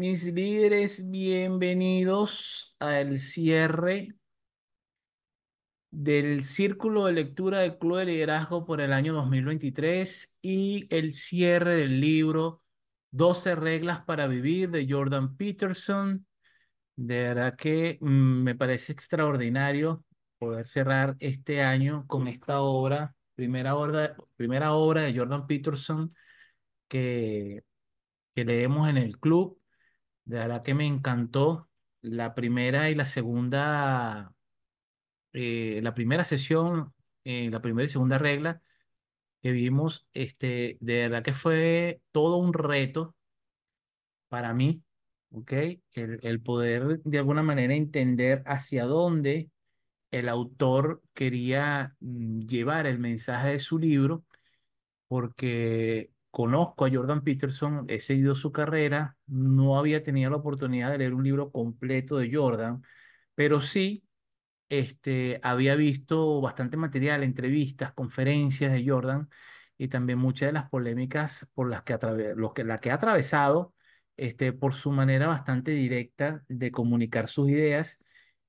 Mis líderes, bienvenidos al cierre del Círculo de Lectura del Club de Liderazgo por el año 2023 y el cierre del libro 12 reglas para vivir de Jordan Peterson. De verdad que mm, me parece extraordinario poder cerrar este año con esta obra, primera obra, primera obra de Jordan Peterson que, que leemos en el club. De verdad que me encantó la primera y la segunda, eh, la primera sesión, eh, la primera y segunda regla que vimos, este, de verdad que fue todo un reto para mí, ¿ok? El, el poder de alguna manera entender hacia dónde el autor quería mm, llevar el mensaje de su libro porque conozco a Jordan Peterson, he seguido su carrera, no había tenido la oportunidad de leer un libro completo de Jordan, pero sí este, había visto bastante material, entrevistas, conferencias de Jordan y también muchas de las polémicas por las que, lo que, la que ha atravesado este, por su manera bastante directa de comunicar sus ideas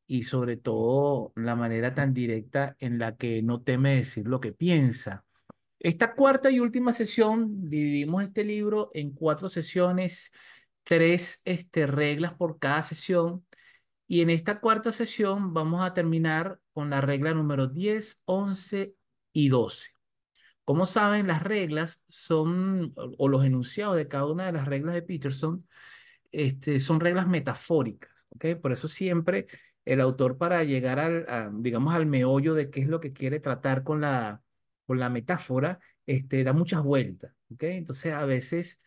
y sobre todo la manera tan directa en la que no teme decir lo que piensa. Esta cuarta y última sesión, dividimos este libro en cuatro sesiones, tres este, reglas por cada sesión. Y en esta cuarta sesión vamos a terminar con la regla número 10, 11 y 12. Como saben, las reglas son, o los enunciados de cada una de las reglas de Peterson, este, son reglas metafóricas, ¿ok? Por eso siempre el autor para llegar al, digamos, al meollo de qué es lo que quiere tratar con la, con la metáfora, este, da muchas vueltas. Entonces a veces,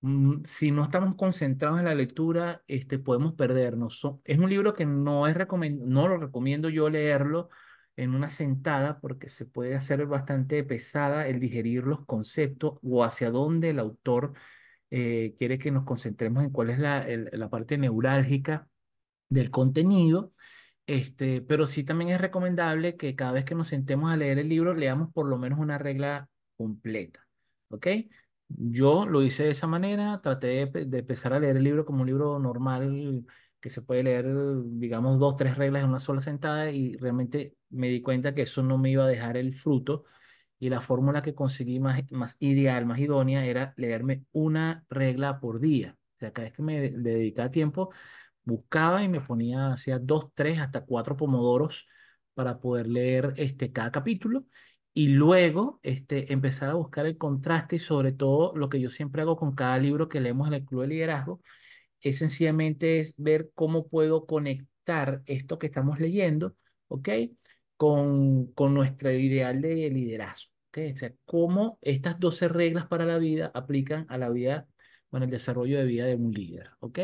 mm, si no estamos concentrados en la lectura, este, podemos perdernos. Es un libro que no es no lo recomiendo yo leerlo en una sentada porque se puede hacer bastante pesada el digerir los conceptos o hacia dónde el autor eh, quiere que nos concentremos en cuál es la, la parte neurálgica del contenido, este, pero sí también es recomendable que cada vez que nos sentemos a leer el libro, leamos por lo menos una regla completa, ¿ok? Yo lo hice de esa manera, traté de, pe- de empezar a leer el libro como un libro normal que se puede leer, digamos, dos, tres reglas en una sola sentada y realmente me di cuenta que eso no me iba a dejar el fruto y la fórmula que conseguí más, más ideal, más idónea, era leerme una regla por día. O sea, cada vez que me de- dedicaba tiempo, buscaba y me ponía, hacía dos, tres, hasta cuatro pomodoros para poder leer este, cada capítulo. Y luego este, empezar a buscar el contraste y sobre todo lo que yo siempre hago con cada libro que leemos en el Club de Liderazgo, es sencillamente es ver cómo puedo conectar esto que estamos leyendo, ¿ok? Con, con nuestro ideal de liderazgo, ¿ok? O sea, cómo estas 12 reglas para la vida aplican a la vida, bueno, el desarrollo de vida de un líder, ¿ok?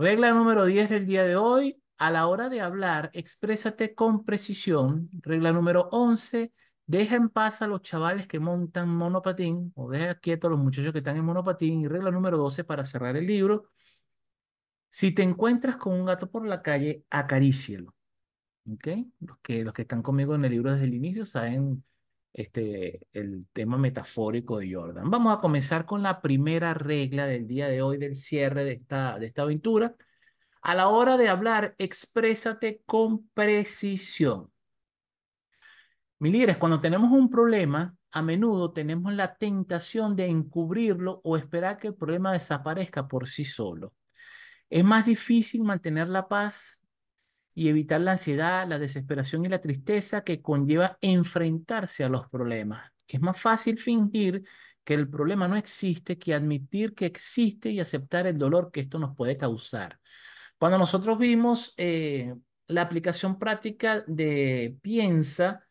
Regla número 10 del día de hoy. A la hora de hablar, exprésate con precisión. Regla número 11. Deja en paz a los chavales que montan monopatín o deja quietos a los muchachos que están en monopatín. Y regla número 12 para cerrar el libro. Si te encuentras con un gato por la calle, acarícialo. ¿Ok? Los que, los que están conmigo en el libro desde el inicio saben este, el tema metafórico de Jordan. Vamos a comenzar con la primera regla del día de hoy, del cierre de esta, de esta aventura. A la hora de hablar, exprésate con precisión. Mi líderes, cuando tenemos un problema, a menudo tenemos la tentación de encubrirlo o esperar que el problema desaparezca por sí solo. Es más difícil mantener la paz y evitar la ansiedad, la desesperación y la tristeza que conlleva enfrentarse a los problemas. Es más fácil fingir que el problema no existe que admitir que existe y aceptar el dolor que esto nos puede causar. Cuando nosotros vimos eh, la aplicación práctica de Piensa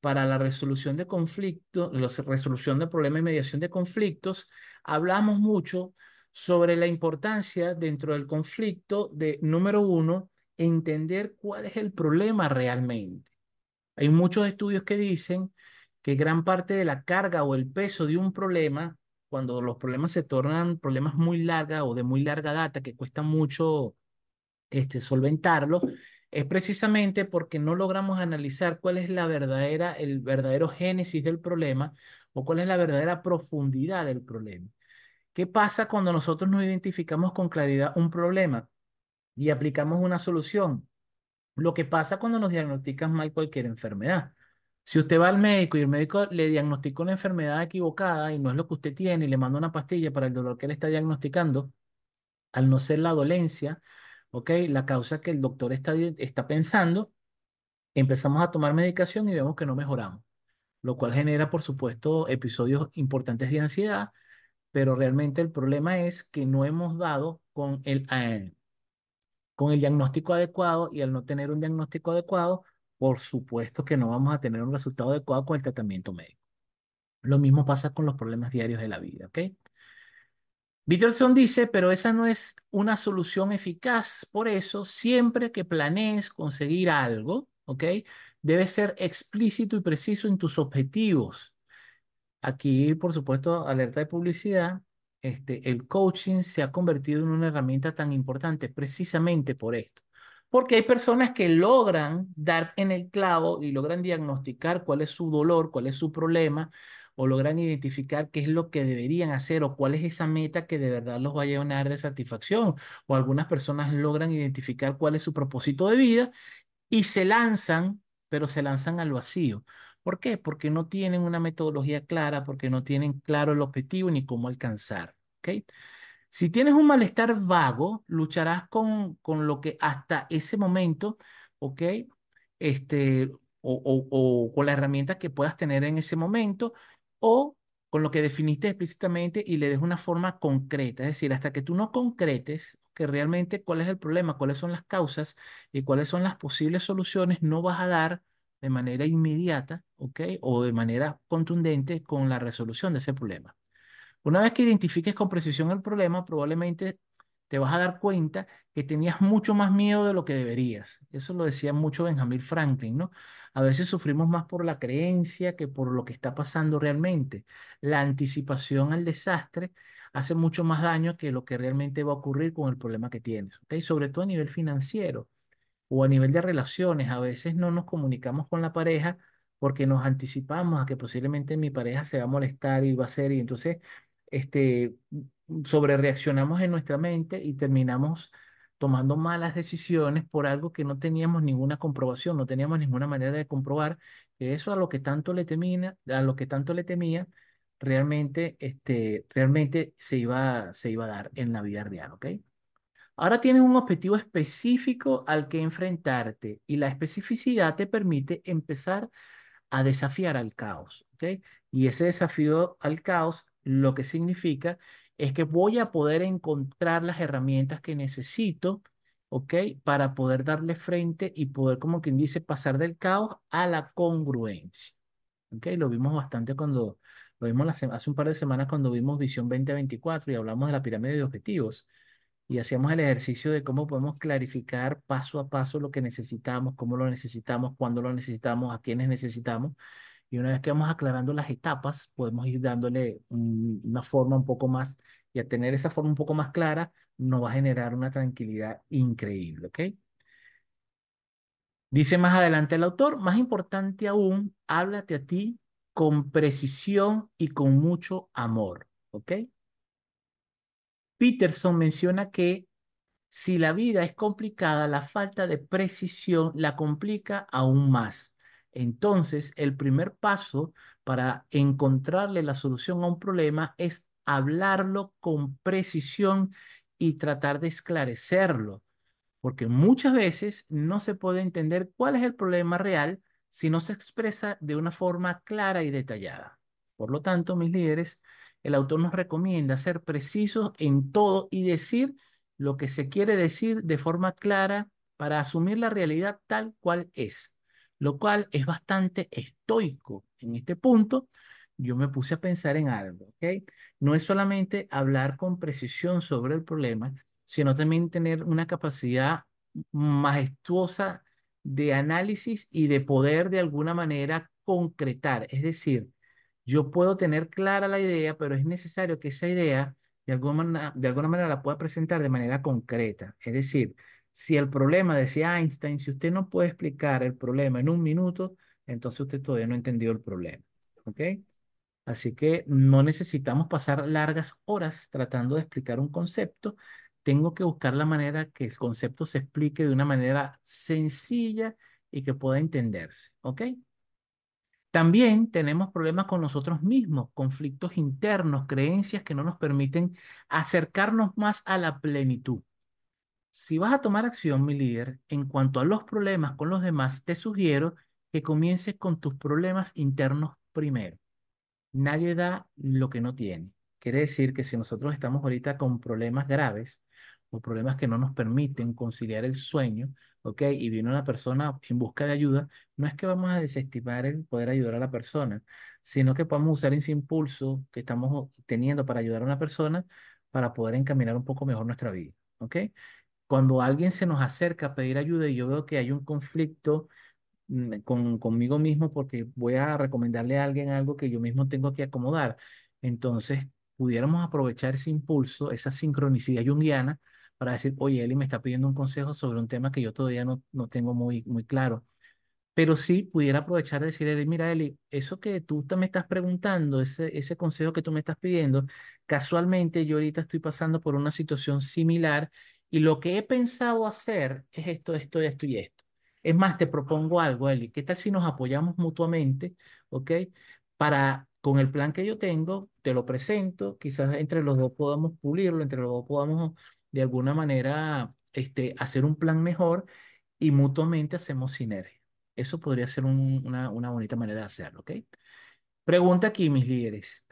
para la resolución de conflictos, la resolución de problemas y mediación de conflictos, hablamos mucho sobre la importancia dentro del conflicto de, número uno, entender cuál es el problema realmente. Hay muchos estudios que dicen que gran parte de la carga o el peso de un problema, cuando los problemas se tornan problemas muy largas o de muy larga data, que cuesta mucho este, solventarlo, es precisamente porque no logramos analizar cuál es la verdadera, el verdadero génesis del problema o cuál es la verdadera profundidad del problema. ¿Qué pasa cuando nosotros no identificamos con claridad un problema y aplicamos una solución? Lo que pasa cuando nos diagnostican mal cualquier enfermedad. Si usted va al médico y el médico le diagnostica una enfermedad equivocada y no es lo que usted tiene y le manda una pastilla para el dolor que le está diagnosticando, al no ser la dolencia, ¿ok? La causa que el doctor está, está pensando, empezamos a tomar medicación y vemos que no mejoramos, lo cual genera, por supuesto, episodios importantes de ansiedad, pero realmente el problema es que no hemos dado con el, con el diagnóstico adecuado y al no tener un diagnóstico adecuado, por supuesto que no vamos a tener un resultado adecuado con el tratamiento médico. Lo mismo pasa con los problemas diarios de la vida, ¿ok? Peterson dice, pero esa no es una solución eficaz. Por eso, siempre que planees conseguir algo, ¿ok? Debes ser explícito y preciso en tus objetivos. Aquí, por supuesto, alerta de publicidad. Este, el coaching se ha convertido en una herramienta tan importante precisamente por esto. Porque hay personas que logran dar en el clavo y logran diagnosticar cuál es su dolor, cuál es su problema, o logran identificar qué es lo que deberían hacer o cuál es esa meta que de verdad los va a llenar de satisfacción. O algunas personas logran identificar cuál es su propósito de vida y se lanzan, pero se lanzan al vacío. ¿Por qué? Porque no tienen una metodología clara, porque no tienen claro el objetivo ni cómo alcanzar. ¿ok? Si tienes un malestar vago, lucharás con, con lo que hasta ese momento, ¿ok? Este, o, o, o con la herramienta que puedas tener en ese momento o con lo que definiste explícitamente y le des una forma concreta. Es decir, hasta que tú no concretes que realmente cuál es el problema, cuáles son las causas y cuáles son las posibles soluciones, no vas a dar de manera inmediata, O de manera contundente con la resolución de ese problema. Una vez que identifiques con precisión el problema, probablemente te vas a dar cuenta que tenías mucho más miedo de lo que deberías. Eso lo decía mucho Benjamin Franklin, ¿no? A veces sufrimos más por la creencia que por lo que está pasando realmente. La anticipación al desastre hace mucho más daño que lo que realmente va a ocurrir con el problema que tienes, ¿ok? Sobre todo a nivel financiero o a nivel de relaciones. A veces no nos comunicamos con la pareja porque nos anticipamos a que posiblemente mi pareja se va a molestar y va a ser, y entonces este, sobre reaccionamos en nuestra mente y terminamos tomando malas decisiones por algo que no teníamos ninguna comprobación, no teníamos ninguna manera de comprobar que eso a lo que tanto le temía, a lo que tanto le temía, realmente, este, realmente se iba, se iba a dar en la vida real, ¿ok? Ahora tienes un objetivo específico al que enfrentarte y la especificidad te permite empezar a desafiar al caos, ¿ok? Y ese desafío al caos lo que significa es que voy a poder encontrar las herramientas que necesito, ¿ok? Para poder darle frente y poder, como quien dice, pasar del caos a la congruencia, ¿ok? Lo vimos bastante cuando, lo vimos hace un par de semanas cuando vimos Visión 2024 y hablamos de la pirámide de objetivos y hacíamos el ejercicio de cómo podemos clarificar paso a paso lo que necesitamos, cómo lo necesitamos, cuándo lo necesitamos, a quiénes necesitamos. Y una vez que vamos aclarando las etapas, podemos ir dándole una forma un poco más, y a tener esa forma un poco más clara, nos va a generar una tranquilidad increíble, ¿ok? Dice más adelante el autor, más importante aún, háblate a ti con precisión y con mucho amor, ¿ok? Peterson menciona que si la vida es complicada, la falta de precisión la complica aún más. Entonces, el primer paso para encontrarle la solución a un problema es hablarlo con precisión y tratar de esclarecerlo, porque muchas veces no se puede entender cuál es el problema real si no se expresa de una forma clara y detallada. Por lo tanto, mis líderes, el autor nos recomienda ser precisos en todo y decir lo que se quiere decir de forma clara para asumir la realidad tal cual es lo cual es bastante estoico. En este punto, yo me puse a pensar en algo, ¿ok? No es solamente hablar con precisión sobre el problema, sino también tener una capacidad majestuosa de análisis y de poder de alguna manera concretar. Es decir, yo puedo tener clara la idea, pero es necesario que esa idea de alguna, de alguna manera la pueda presentar de manera concreta. Es decir, si el problema, decía Einstein, si usted no puede explicar el problema en un minuto, entonces usted todavía no ha entendido el problema. ¿Ok? Así que no necesitamos pasar largas horas tratando de explicar un concepto. Tengo que buscar la manera que el concepto se explique de una manera sencilla y que pueda entenderse. ¿Ok? También tenemos problemas con nosotros mismos, conflictos internos, creencias que no nos permiten acercarnos más a la plenitud. Si vas a tomar acción, mi líder, en cuanto a los problemas con los demás, te sugiero que comiences con tus problemas internos primero. Nadie da lo que no tiene. Quiere decir que si nosotros estamos ahorita con problemas graves o problemas que no nos permiten conciliar el sueño, ¿ok? Y viene una persona en busca de ayuda, no es que vamos a desestimar el poder ayudar a la persona, sino que podemos usar ese impulso que estamos teniendo para ayudar a una persona para poder encaminar un poco mejor nuestra vida, ¿ok? Cuando alguien se nos acerca a pedir ayuda y yo veo que hay un conflicto mm, con, conmigo mismo porque voy a recomendarle a alguien algo que yo mismo tengo que acomodar. Entonces, pudiéramos aprovechar ese impulso, esa sincronicidad junguiana para decir, oye, Eli me está pidiendo un consejo sobre un tema que yo todavía no, no tengo muy, muy claro. Pero sí pudiera aprovechar de decirle, mira, Eli, eso que tú me estás preguntando, ese, ese consejo que tú me estás pidiendo, casualmente yo ahorita estoy pasando por una situación similar y lo que he pensado hacer es esto, esto, esto y esto. Es más, te propongo algo, Eli. ¿Qué tal si nos apoyamos mutuamente, ok? Para, con el plan que yo tengo, te lo presento, quizás entre los dos podamos pulirlo, entre los dos podamos de alguna manera este, hacer un plan mejor y mutuamente hacemos sinergia. Eso podría ser un- una, una bonita manera de hacerlo, ¿ok? Pregunta aquí, mis líderes.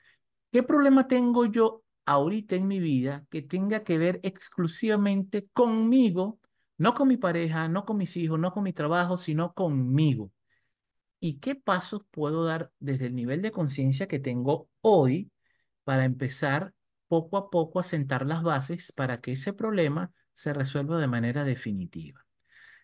¿Qué problema tengo yo ahorita en mi vida que tenga que ver exclusivamente conmigo, no con mi pareja, no con mis hijos, no con mi trabajo, sino conmigo? ¿Y qué pasos puedo dar desde el nivel de conciencia que tengo hoy para empezar poco a poco a sentar las bases para que ese problema se resuelva de manera definitiva?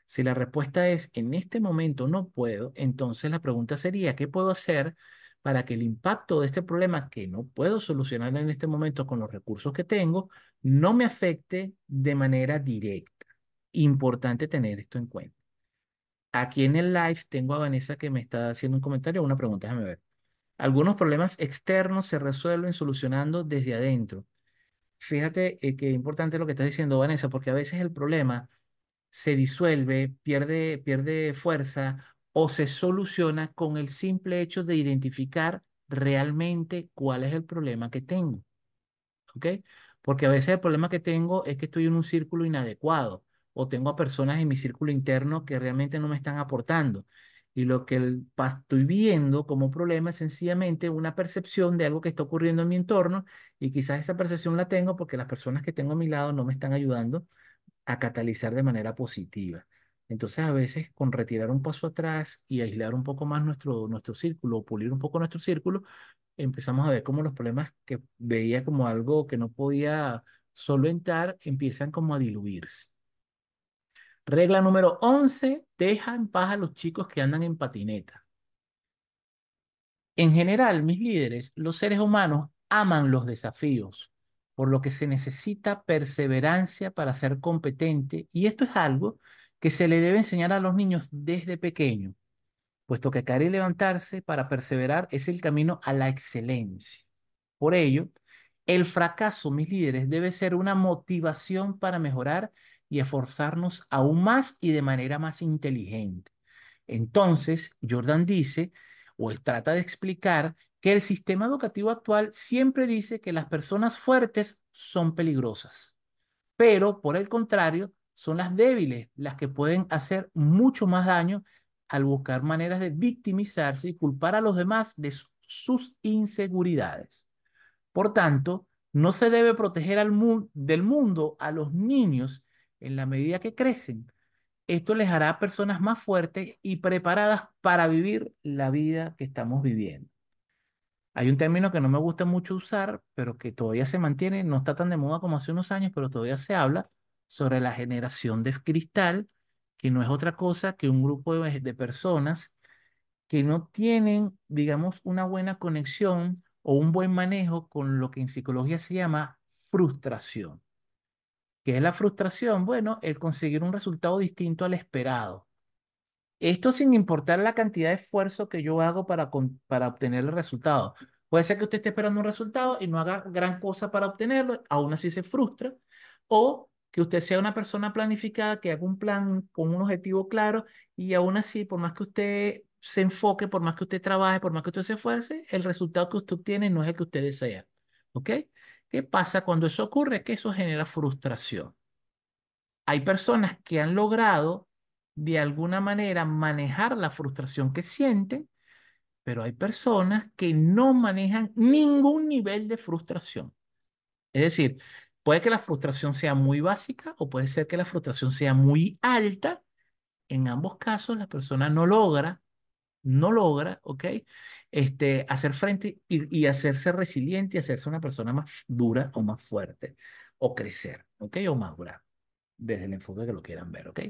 Si la respuesta es en este momento no puedo, entonces la pregunta sería, ¿qué puedo hacer para que el impacto de este problema que no puedo solucionar en este momento con los recursos que tengo no me afecte de manera directa? Importante tener esto en cuenta. Aquí en el live tengo a Vanessa que me está haciendo un comentario una pregunta, déjame ver. Algunos problemas externos se resuelven solucionando desde adentro. Fíjate eh, que importante lo que estás diciendo, Vanessa, porque a veces el problema se disuelve, pierde, pierde fuerza o se soluciona con el simple hecho de identificar realmente cuál es el problema que tengo. ¿Ok? Porque a veces el problema que tengo es que estoy en un círculo inadecuado o tengo a personas en mi círculo interno que realmente no me están aportando. Y lo que el, estoy viendo como problema es sencillamente una percepción de algo que está ocurriendo en mi entorno y quizás esa percepción la tengo porque las personas que tengo a mi lado no me están ayudando a catalizar de manera positiva. Entonces, a veces con retirar un paso atrás y aislar un poco más nuestro, nuestro círculo, o pulir un poco nuestro círculo, empezamos a ver cómo los problemas que veía como algo que no podía solventar empiezan como a diluirse. Regla número 11, deja en paz a los chicos que andan en patineta. En general, mis líderes, los seres humanos aman los desafíos, por lo que se necesita perseverancia para ser competente y esto es algo que se le debe enseñar a los niños desde pequeño, puesto que caer y levantarse para perseverar es el camino a la excelencia. Por ello, el fracaso, mis líderes, debe ser una motivación para mejorar y esforzarnos aún más y de manera más inteligente. Entonces, Jordan dice, o trata de explicar, que el sistema educativo actual siempre dice que las personas fuertes son peligrosas, pero por el contrario, son las débiles las que pueden hacer mucho más daño al buscar maneras de victimizarse y culpar a los demás de su- sus inseguridades. Por tanto, no se debe proteger del mundo a los niños en la medida que crecen. Esto les hará personas más fuertes y preparadas para vivir la vida que estamos viviendo. Hay un término que no me gusta mucho usar, pero que todavía se mantiene, no está tan de moda como hace unos años, pero todavía se habla sobre la generación de cristal, que no es otra cosa que un grupo de, de personas que no tienen, digamos, una buena conexión o un buen manejo con lo que en psicología se llama frustración. ¿Qué es la frustración? Bueno, el conseguir un resultado distinto al esperado. Esto sin importar la cantidad de esfuerzo que yo hago para, con- para obtener el resultado. Puede ser que usted esté esperando un resultado y no haga gran cosa para obtenerlo, aún así se frustra, o que usted sea una persona planificada, que haga un plan con un objetivo claro y aún así, por más que usted se enfoque, por más que usted trabaje, por más que usted se esfuerce, el resultado que usted obtiene no es el que usted desea. ¿Ok? ¿Qué pasa cuando eso ocurre? Que eso genera frustración. Hay personas que han logrado de alguna manera manejar la frustración que sienten pero hay personas que no manejan ningún nivel de frustración. Es decir, puede que la frustración sea muy básica o puede ser que la frustración sea muy alta. En ambos casos, la persona no logra, no logra, ¿ok? Este, hacer frente y, y hacerse resiliente y hacerse una persona más dura o más fuerte o crecer, ¿ok? O madurar, desde el enfoque que lo quieran ver, ¿ok?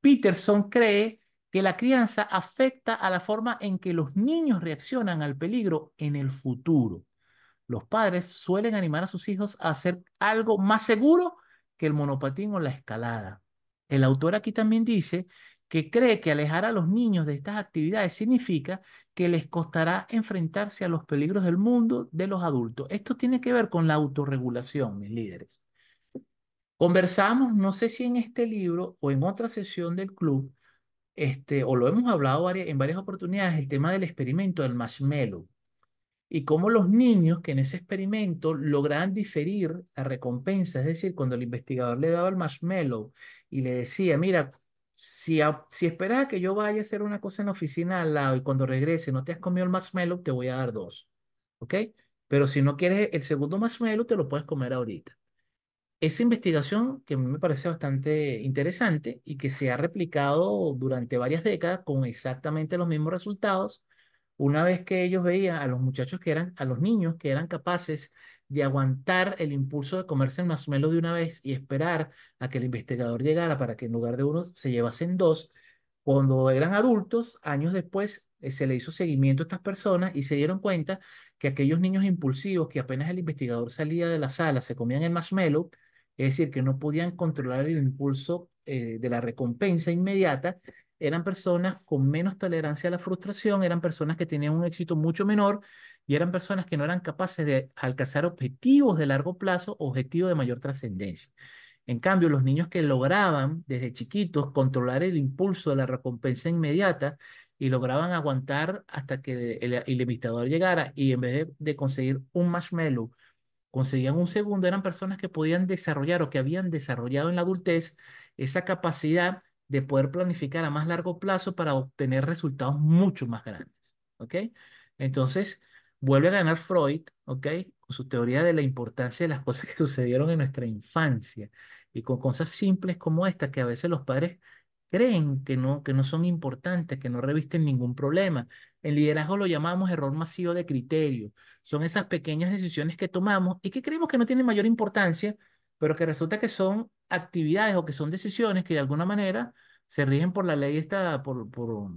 Peterson cree que la crianza afecta a la forma en que los niños reaccionan al peligro en el futuro. Los padres suelen animar a sus hijos a hacer algo más seguro que el monopatín o la escalada. El autor aquí también dice que cree que alejar a los niños de estas actividades significa que les costará enfrentarse a los peligros del mundo de los adultos. Esto tiene que ver con la autorregulación, mis líderes. Conversamos, no sé si en este libro o en otra sesión del club, este, o lo hemos hablado en varias oportunidades, el tema del experimento del marshmallow y cómo los niños que en ese experimento lograban diferir la recompensa, es decir, cuando el investigador le daba el marshmallow y le decía, mira, si, si esperas a que yo vaya a hacer una cosa en la oficina al lado y cuando regrese no te has comido el marshmallow, te voy a dar dos, ¿ok? Pero si no quieres el segundo marshmallow, te lo puedes comer ahorita esa investigación que a mí me parece bastante interesante y que se ha replicado durante varias décadas con exactamente los mismos resultados, una vez que ellos veían a los muchachos que eran, a los niños que eran capaces de aguantar el impulso de comerse el marshmallow de una vez y esperar a que el investigador llegara para que en lugar de uno se llevasen dos, cuando eran adultos, años después, eh, se le hizo seguimiento a estas personas y se dieron cuenta que aquellos niños impulsivos que apenas el investigador salía de la sala se comían el marshmallow, es decir, que no podían controlar el impulso eh, de la recompensa inmediata, eran personas con menos tolerancia a la frustración, eran personas que tenían un éxito mucho menor y eran personas que no eran capaces de alcanzar objetivos de largo plazo, objetivos de mayor trascendencia. En cambio, los niños que lograban desde chiquitos controlar el impulso de la recompensa inmediata y lograban aguantar hasta que el, el llegara y en vez de, de conseguir un marshmallow, conseguían un segundo, eran personas que podían desarrollar o que habían desarrollado en la adultez esa capacidad de poder planificar a más largo plazo para obtener resultados mucho más grandes. ¿Ok? Entonces, vuelve a ganar Freud, ¿ok? Con su teoría de la importancia de las cosas que sucedieron en nuestra infancia y con cosas simples como esta que a veces los padres creen que no, que no son importantes, que no revisten ningún problema. En liderazgo lo llamamos error masivo de criterio. Son esas pequeñas decisiones que tomamos y que creemos que no tienen mayor importancia, pero que resulta que son actividades o que son decisiones que de alguna manera se rigen por la ley esta, por, por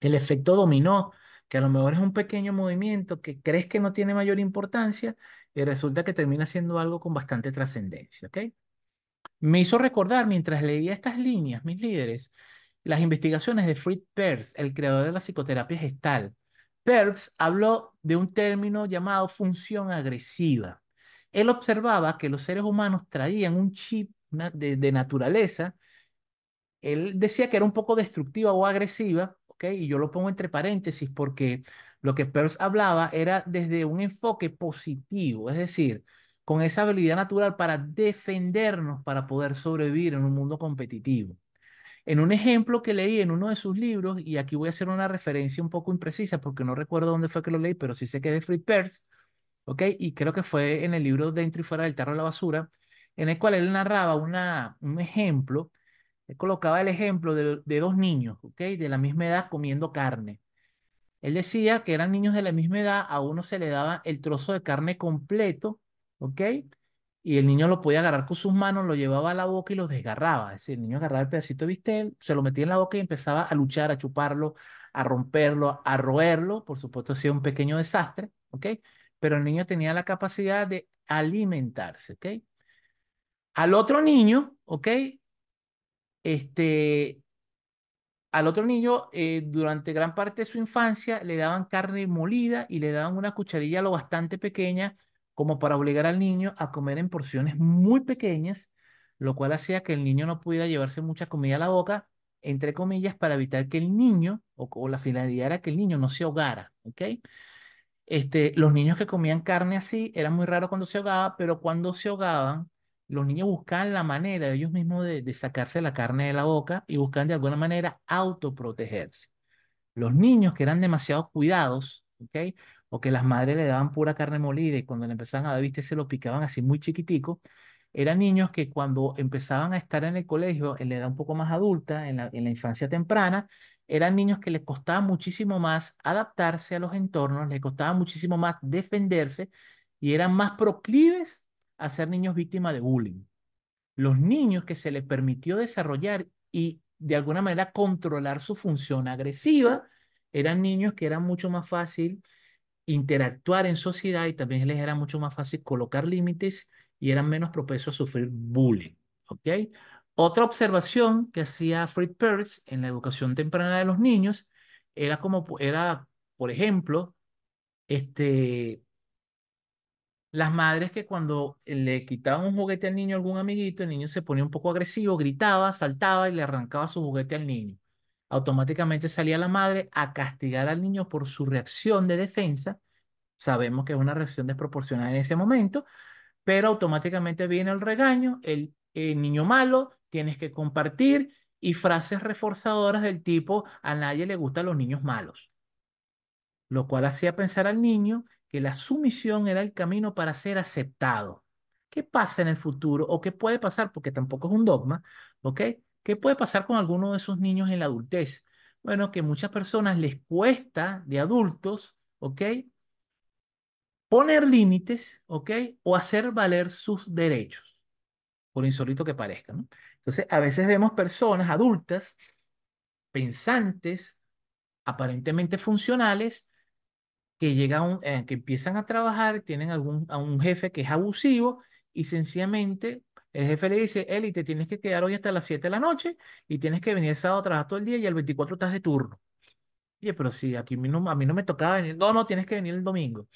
el efecto dominó, que a lo mejor es un pequeño movimiento que crees que no tiene mayor importancia y resulta que termina siendo algo con bastante trascendencia. Me hizo recordar mientras leía estas líneas, mis líderes, las investigaciones de Fritz Perls, el creador de la psicoterapia gestal. Perls habló de un término llamado función agresiva. Él observaba que los seres humanos traían un chip de, de naturaleza. Él decía que era un poco destructiva o agresiva, ¿ok? Y yo lo pongo entre paréntesis porque lo que Perls hablaba era desde un enfoque positivo, es decir, con esa habilidad natural para defendernos, para poder sobrevivir en un mundo competitivo. En un ejemplo que leí en uno de sus libros, y aquí voy a hacer una referencia un poco imprecisa porque no recuerdo dónde fue que lo leí, pero sí sé que es de Fritz Perls, ¿ok? Y creo que fue en el libro Dentro y fuera del tarro de la basura, en el cual él narraba una, un ejemplo, él colocaba el ejemplo de, dos niños, ¿ok? De la misma edad comiendo carne. Él decía que eran niños de la misma edad, a uno se le daba el trozo de carne completo ¿ok? Y el niño lo podía agarrar con sus manos, lo llevaba a la boca y lo desgarraba. Es decir, el niño agarraba el pedacito de bistel, se lo metía en la boca y empezaba a luchar, a chuparlo, a romperlo, a roerlo. Por supuesto, hacía un pequeño desastre, ¿ok? Pero el niño tenía la capacidad de alimentarse, ¿ok? Al otro niño, ¿ok? Este, al otro niño, eh, durante gran parte de su infancia, le daban carne molida y le daban una cucharilla lo bastante pequeña como para obligar al niño a comer en porciones muy pequeñas, lo cual hacía que el niño no pudiera llevarse mucha comida a la boca, entre comillas, para evitar que el niño, o, o la finalidad era que el niño no se ahogara, ¿ok? Este, los niños que comían carne así, era muy raro cuando se ahogaba, pero cuando se ahogaban, los niños buscaban la manera ellos mismos de, de sacarse la carne de la boca y buscaban de alguna manera autoprotegerse. Los niños que eran demasiado cuidados, ¿ok? O que las madres le daban pura carne molida y cuando le empezaban a dar, viste, se lo picaban así muy chiquitico, eran niños que cuando empezaban a estar en el colegio, en la edad un poco más adulta, en la infancia temprana, eran niños que les costaba muchísimo más adaptarse a los entornos, les costaba muchísimo más defenderse y eran más proclives a ser niños víctimas de bullying. Los niños que se les permitió desarrollar y de alguna manera controlar su función agresiva eran niños que eran mucho más fácil interactuar en sociedad y también les era mucho más fácil colocar límites y eran menos propensos a sufrir bullying. ¿Ok? Otra observación que hacía Fritz Perls en la educación temprana de los niños era como, era, por ejemplo, este, las madres que cuando le quitaban un juguete al niño algún amiguito, el niño se ponía un poco agresivo, gritaba, saltaba y le arrancaba su juguete al niño. Automáticamente salía la madre a castigar al niño por su reacción de defensa. Sabemos que es una reacción desproporcionada en ese momento, pero automáticamente viene el regaño, el, el niño malo, tienes que compartir y frases reforzadoras del tipo a nadie le gustan los niños malos. Lo cual hacía pensar al niño que la sumisión era el camino para ser aceptado. ¿Qué pasa en el futuro o qué puede pasar? Porque tampoco es un dogma, ¿ok? ¿Qué puede pasar con alguno de esos niños en la adultez? Bueno, que muchas personas les cuesta de adultos, ¿ok? Poner límites, ¿ok? O hacer valer sus derechos, por insólito que parezca, ¿no? Entonces, a veces vemos personas adultas, pensantes, aparentemente funcionales, que llegan, eh, que empiezan a trabajar, tienen algún, a un jefe que es abusivo y sencillamente el jefe le dice, Eli, te tienes que quedar hoy hasta las 7 de la noche y tienes que venir el sábado a trabajar todo el día y el 24 estás de turno. Oye, pero si aquí a mí no, a mí no me tocaba venir, no, no, tienes que venir el domingo.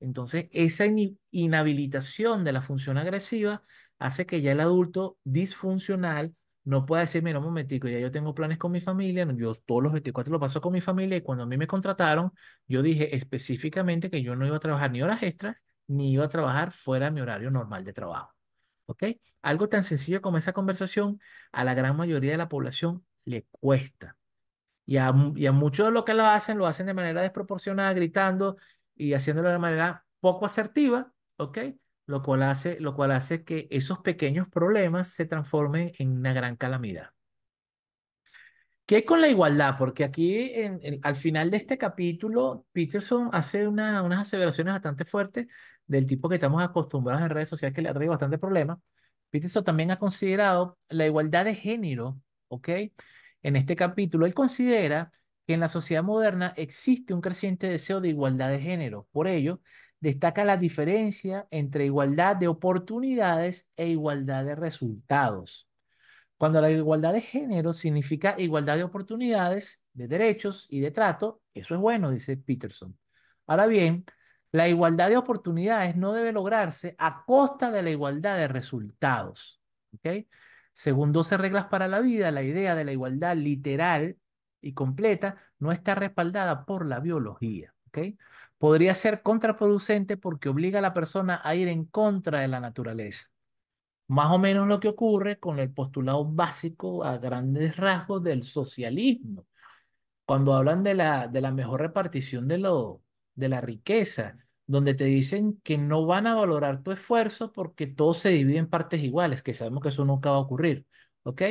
Entonces, esa inhabilitación de la función agresiva hace que ya el adulto disfuncional no pueda decir, mira, un momentico, ya yo tengo planes con mi familia, yo todos los 24 lo paso con mi familia y cuando a mí me contrataron, yo dije específicamente que yo no iba a trabajar ni horas extras, ni iba a trabajar fuera de mi horario normal de trabajo. ¿Ok? Algo tan sencillo como esa conversación, a la gran mayoría de la población le cuesta. Y a, y a muchos de los que lo hacen, lo hacen de manera desproporcionada, gritando y haciéndolo de manera poco asertiva, ¿ok? Lo cual hace, lo cual hace que esos pequeños problemas se transformen en una gran calamidad. ¿Qué con la igualdad? Porque aquí en, en, al final de este capítulo, Peterson hace una, unas aseveraciones bastante fuertes del tipo que estamos acostumbrados en redes sociales que le ha traído bastante problema. Peterson también ha considerado la igualdad de género, ¿ok? En este capítulo, él considera que en la sociedad moderna existe un creciente deseo de igualdad de género. Por ello, destaca la diferencia entre igualdad de oportunidades e igualdad de resultados. Cuando la igualdad de género significa igualdad de oportunidades, de derechos y de trato, eso es bueno, dice Peterson. Ahora bien, la igualdad de oportunidades no debe lograrse a costa de la igualdad de resultados. ¿okay? Según 12 reglas para la vida, la idea de la igualdad literal y completa no está respaldada por la biología. ¿okay? Podría ser contraproducente porque obliga a la persona a ir en contra de la naturaleza. Más o menos lo que ocurre con el postulado básico a grandes rasgos del socialismo. Cuando hablan de la, de la mejor repartición de, lo, de la riqueza, donde te dicen que no van a valorar tu esfuerzo porque todo se divide en partes iguales, que sabemos que eso nunca va a ocurrir. ¿Ok?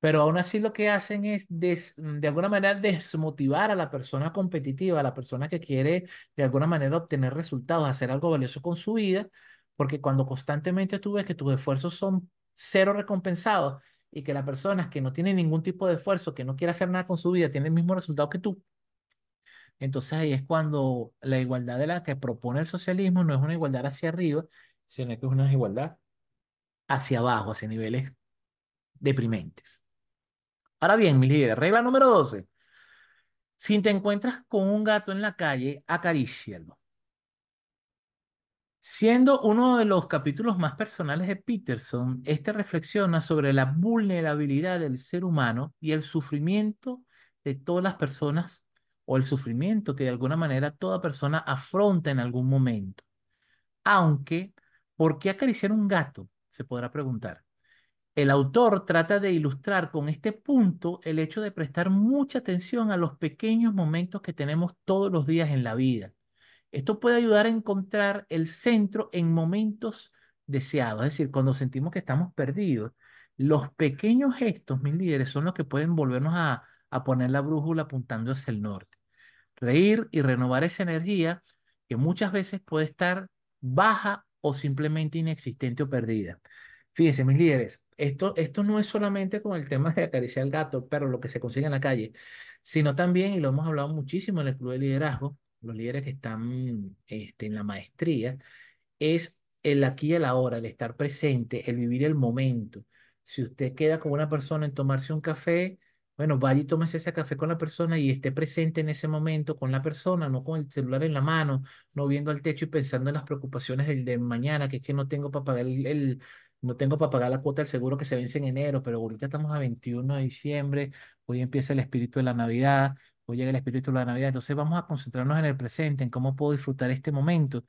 Pero aún así lo que hacen es de alguna manera desmotivar a la persona competitiva, a la persona que quiere de alguna manera obtener resultados, hacer algo valioso con su vida, porque cuando constantemente tú ves que tus esfuerzos son cero recompensados y que las personas que no tienen ningún tipo de esfuerzo, que no quieren hacer nada con su vida, tienen el mismo resultado que tú, entonces ahí es cuando la igualdad de la que propone el socialismo no es una igualdad hacia arriba, sino que es una igualdad hacia abajo, hacia niveles deprimentes. Ahora bien, mis líderes, regla número 12. Si te encuentras con un gato en la calle, acarícialo. Siendo uno de los capítulos más personales de Peterson, este reflexiona sobre la vulnerabilidad del ser humano y el sufrimiento de todas las personas o el sufrimiento que de alguna manera toda persona afronta en algún momento. Aunque, ¿por qué acariciar un gato? Se podrá preguntar. El autor trata de ilustrar con este punto el hecho de prestar mucha atención a los pequeños momentos que tenemos todos los días en la vida. Esto puede ayudar a encontrar el centro en momentos deseados, es decir, cuando sentimos que estamos perdidos. Los pequeños gestos, mis líderes, son los que pueden volvernos a, a poner la brújula apuntando hacia el norte. Reír y renovar esa energía que muchas veces puede estar baja o simplemente inexistente o perdida. Fíjense, mis líderes, esto, esto no es solamente con el tema de acariciar al gato, pero lo que se consigue en la calle, sino también, y lo hemos hablado muchísimo en el Club de Liderazgo, los líderes que están este, en la maestría, es el aquí y el ahora, el estar presente, el vivir el momento. Si usted queda con una persona en tomarse un café, bueno, vaya y tómese ese café con la persona y esté presente en ese momento con la persona, no con el celular en la mano, no viendo al techo y pensando en las preocupaciones del de mañana, que es que no tengo para pagar el, el- no tengo para pagar la cuota del seguro que se vence en enero, pero ahorita estamos a 21 de diciembre, hoy empieza el espíritu de la Navidad, hoy llega el espíritu de la Navidad, entonces vamos a concentrarnos en el presente, en cómo puedo disfrutar este momento.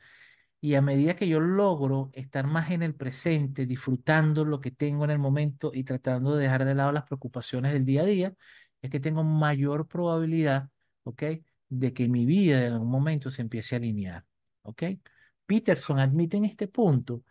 Y a medida que yo logro estar más en el presente, disfrutando lo que tengo en el momento y tratando de dejar de lado las preocupaciones del día a día, es que tengo mayor probabilidad, ¿ok? De que mi vida en algún momento se empiece a alinear, ¿ok? Peterson admite en este punto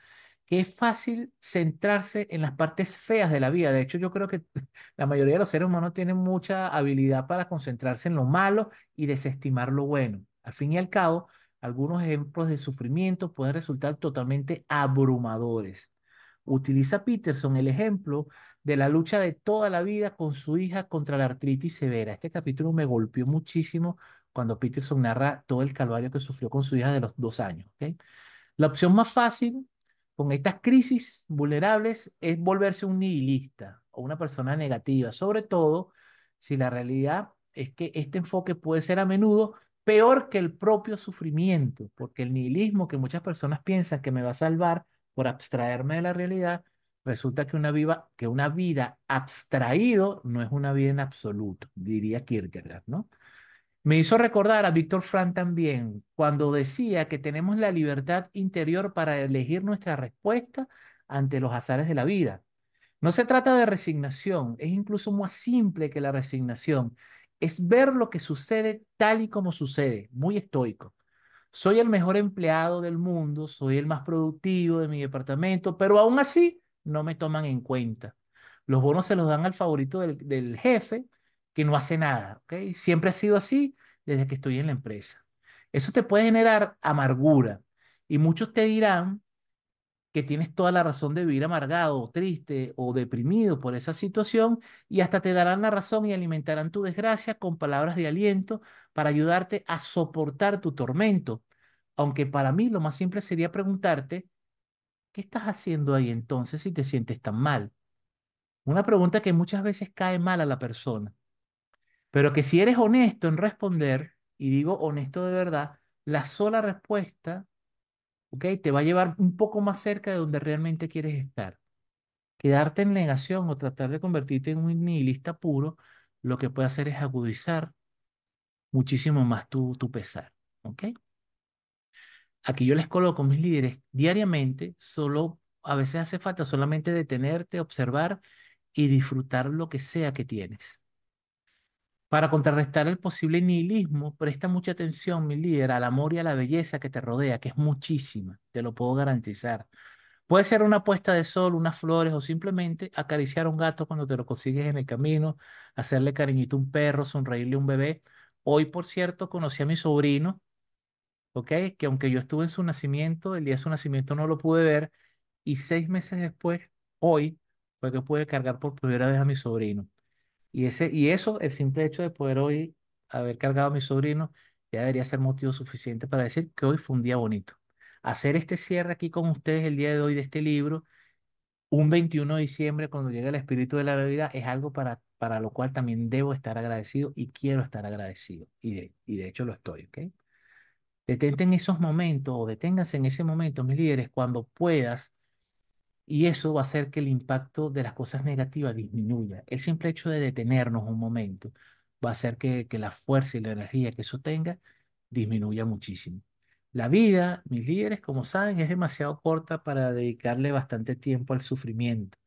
que es fácil centrarse en las partes feas de la vida. De hecho, yo creo que la mayoría de los seres humanos tienen mucha habilidad para concentrarse en lo malo y desestimar lo bueno. Al fin y al cabo, algunos ejemplos de sufrimiento pueden resultar totalmente abrumadores. Utiliza Peterson el ejemplo de la lucha de toda la vida con su hija contra la artritis severa. Este capítulo me golpeó muchísimo cuando Peterson narra todo el calvario que sufrió con su hija de los dos años. La opción más fácil con estas crisis vulnerables es volverse un nihilista o una persona negativa, sobre todo si la realidad es que este enfoque puede ser a menudo peor que el propio sufrimiento, porque el nihilismo que muchas personas piensan que me va a salvar por abstraerme de la realidad, resulta que una, vida abstraído no es una vida en absoluto, diría Kierkegaard, ¿no? Me hizo recordar a Víctor Frank también, cuando decía que tenemos la libertad interior para elegir nuestra respuesta ante los azares de la vida. No se trata de resignación, es incluso más simple que la resignación. Es ver lo que sucede tal y como sucede, muy estoico. Soy el mejor empleado del mundo, soy el más productivo de mi departamento, pero aún así no me toman en cuenta. Los bonos se los dan al favorito del, del jefe que no hace nada, ¿ok? Siempre ha sido así desde que estoy en la empresa. Eso te puede generar amargura y muchos te dirán que tienes toda la razón de vivir amargado, triste o deprimido por esa situación y hasta te darán la razón y alimentarán tu desgracia con palabras de aliento para ayudarte a soportar tu tormento. Aunque para mí lo más simple sería preguntarte, ¿qué estás haciendo ahí entonces si te sientes tan mal? Una pregunta que muchas veces cae mal a la persona, pero que si eres honesto en responder, y digo honesto de verdad, la sola respuesta ¿ok? Te va a llevar un poco más cerca de donde realmente quieres estar. Quedarte en negación o tratar de convertirte en un nihilista puro, lo que puede hacer es agudizar muchísimo más tu, tu pesar, ¿ok? Aquí yo les coloco mis líderes diariamente, solo a veces hace falta solamente detenerte, observar y disfrutar lo que sea que tienes. Para contrarrestar el posible nihilismo, presta mucha atención, mi líder, al amor y a la belleza que te rodea, que es muchísima, te lo puedo garantizar. Puede ser una puesta de sol, unas flores o simplemente acariciar a un gato cuando te lo consigues en el camino, hacerle cariñito a un perro, sonreírle a un bebé. Hoy, por cierto, conocí a mi sobrino, ¿ok? Que aunque yo estuve en su nacimiento, el día de su nacimiento no lo pude ver y seis meses después, hoy, fue que pude cargar por primera vez a mi sobrino. Y, ese, y eso, el simple hecho de poder hoy haber cargado a mi sobrino, ya debería ser motivo suficiente para decir que hoy fue un día bonito. Hacer este cierre aquí con ustedes el día de hoy de este libro, un 21 de diciembre, cuando llega el espíritu de la Navidad, es algo para para lo cual también debo estar agradecido y quiero estar agradecido. Y de, y de hecho lo estoy, ¿ok? Detente en esos momentos o deténgase en ese momento, mis líderes, cuando puedas, y eso va a hacer que el impacto de las cosas negativas disminuya. El simple hecho de detenernos un momento va a hacer que, que la fuerza y la energía que eso tenga disminuya muchísimo. La vida, mis líderes, como saben, es demasiado corta para dedicarle bastante tiempo al sufrimiento.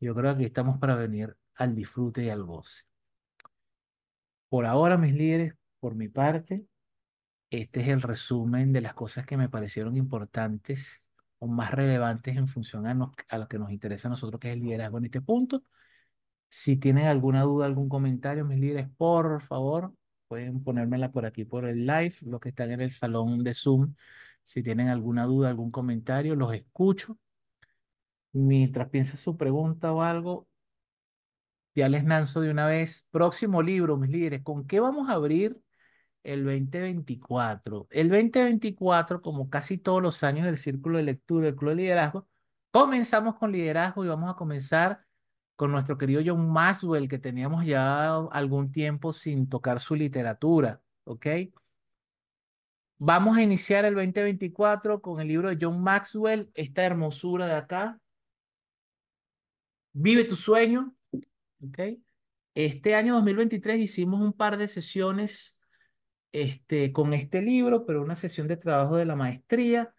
Yo creo que estamos para venir al disfrute y al goce. Por ahora, mis líderes, por mi parte, este es el resumen de las cosas que me parecieron importantes más relevantes en función a, a lo que nos interesa a nosotros, que es el liderazgo en este punto. Si tienen alguna duda, algún comentario, mis líderes, por favor, pueden ponérmela por aquí por el live, los que están en el salón de Zoom. Si tienen alguna duda, algún comentario, los escucho. Mientras piensa su pregunta o algo, ya les lanzo de una vez. Próximo libro, mis líderes, ¿con qué vamos a abrir el 2024? El 2024, como casi todos los años del Círculo de Lectura del Club de Liderazgo, comenzamos con liderazgo y vamos a comenzar con nuestro querido John Maxwell, que teníamos ya algún tiempo sin tocar su literatura, ¿ok? Vamos a iniciar el 2024 con el libro de John Maxwell, esta hermosura de acá. Vive tu sueño, ¿ok? Este año 2023 hicimos un par de sesiones este, con este libro, pero una sesión de trabajo de la maestría,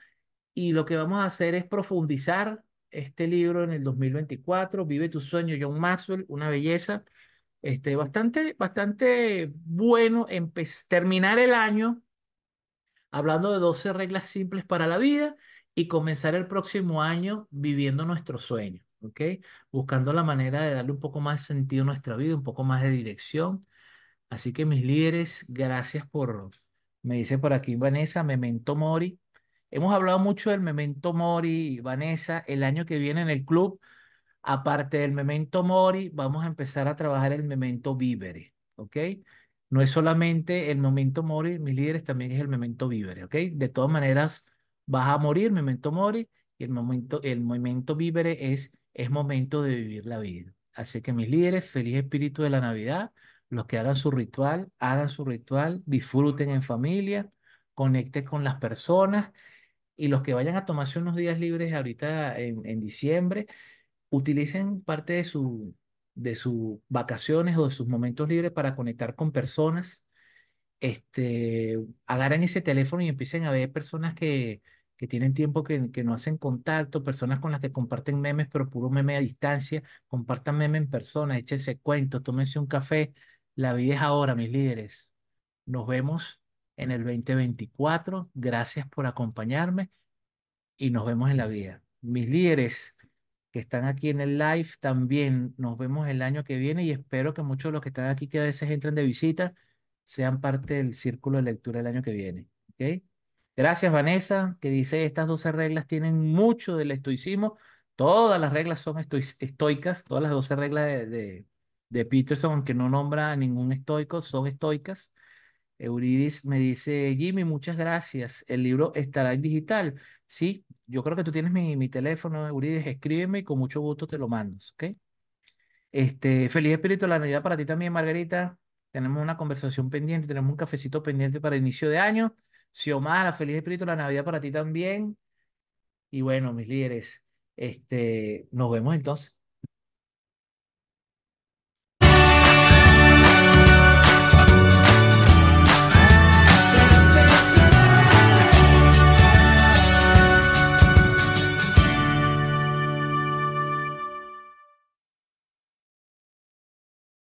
y lo que vamos a hacer es profundizar este libro en el 2024, Vive tu sueño, John Maxwell, una belleza. Este, bastante, bastante bueno terminar el año hablando de 12 reglas simples para la vida y comenzar el próximo año viviendo nuestro sueño, ¿ok? Buscando la manera de darle un poco más sentido a nuestra vida, un poco más de dirección. Así que mis líderes, gracias por, me dice por aquí Vanessa, Memento Mori. Hemos hablado mucho del Memento Mori, Vanessa, el año que viene en el club. Aparte del Memento Mori, vamos a empezar a trabajar el Memento Vivere, ¿ok? No es solamente el Memento Mori, mis líderes, también es el Memento Vivere, ¿ok? De todas maneras, vas a morir, Memento Mori, y el momento, el Memento Vivere es, es momento de vivir la vida. Así que mis líderes, feliz espíritu de la Navidad. Los que hagan su ritual, hagan su ritual, disfruten en familia, conecten con las personas y los que vayan a tomarse unos días libres ahorita en, en diciembre, utilicen parte de su, de sus vacaciones o de sus momentos libres para conectar con personas. Este, agarren ese teléfono y empiecen a ver personas que, que tienen tiempo que, que no hacen contacto, personas con las que comparten memes, pero puro meme a distancia, compartan meme en persona, échense cuentos, tómense un café. La vida es ahora, mis líderes. Nos vemos en el 2024. Gracias por acompañarme y nos vemos en la vida. Mis líderes que están aquí en el live también nos vemos el año que viene y espero que muchos de los que están aquí que a veces entran de visita sean parte del círculo de lectura el año que viene. ¿ok? Gracias Vanessa, que dice estas 12 reglas tienen mucho del estoicismo. Todas las reglas son estoicas, todas las 12 reglas de, de Peterson, aunque no nombra a ningún estoico, son estoicas. Euridis me dice, Jimmy, muchas gracias. El libro estará en digital. Sí, yo creo que tú tienes mi, mi teléfono, Euridis, escríbeme y con mucho gusto te lo mando, ¿ok? Este, feliz espíritu de la Navidad para ti también, Margarita. Tenemos una conversación pendiente, tenemos un cafecito pendiente para inicio de año. Xiomara, feliz espíritu de la Navidad para ti también. Y bueno, mis líderes, este, nos vemos entonces.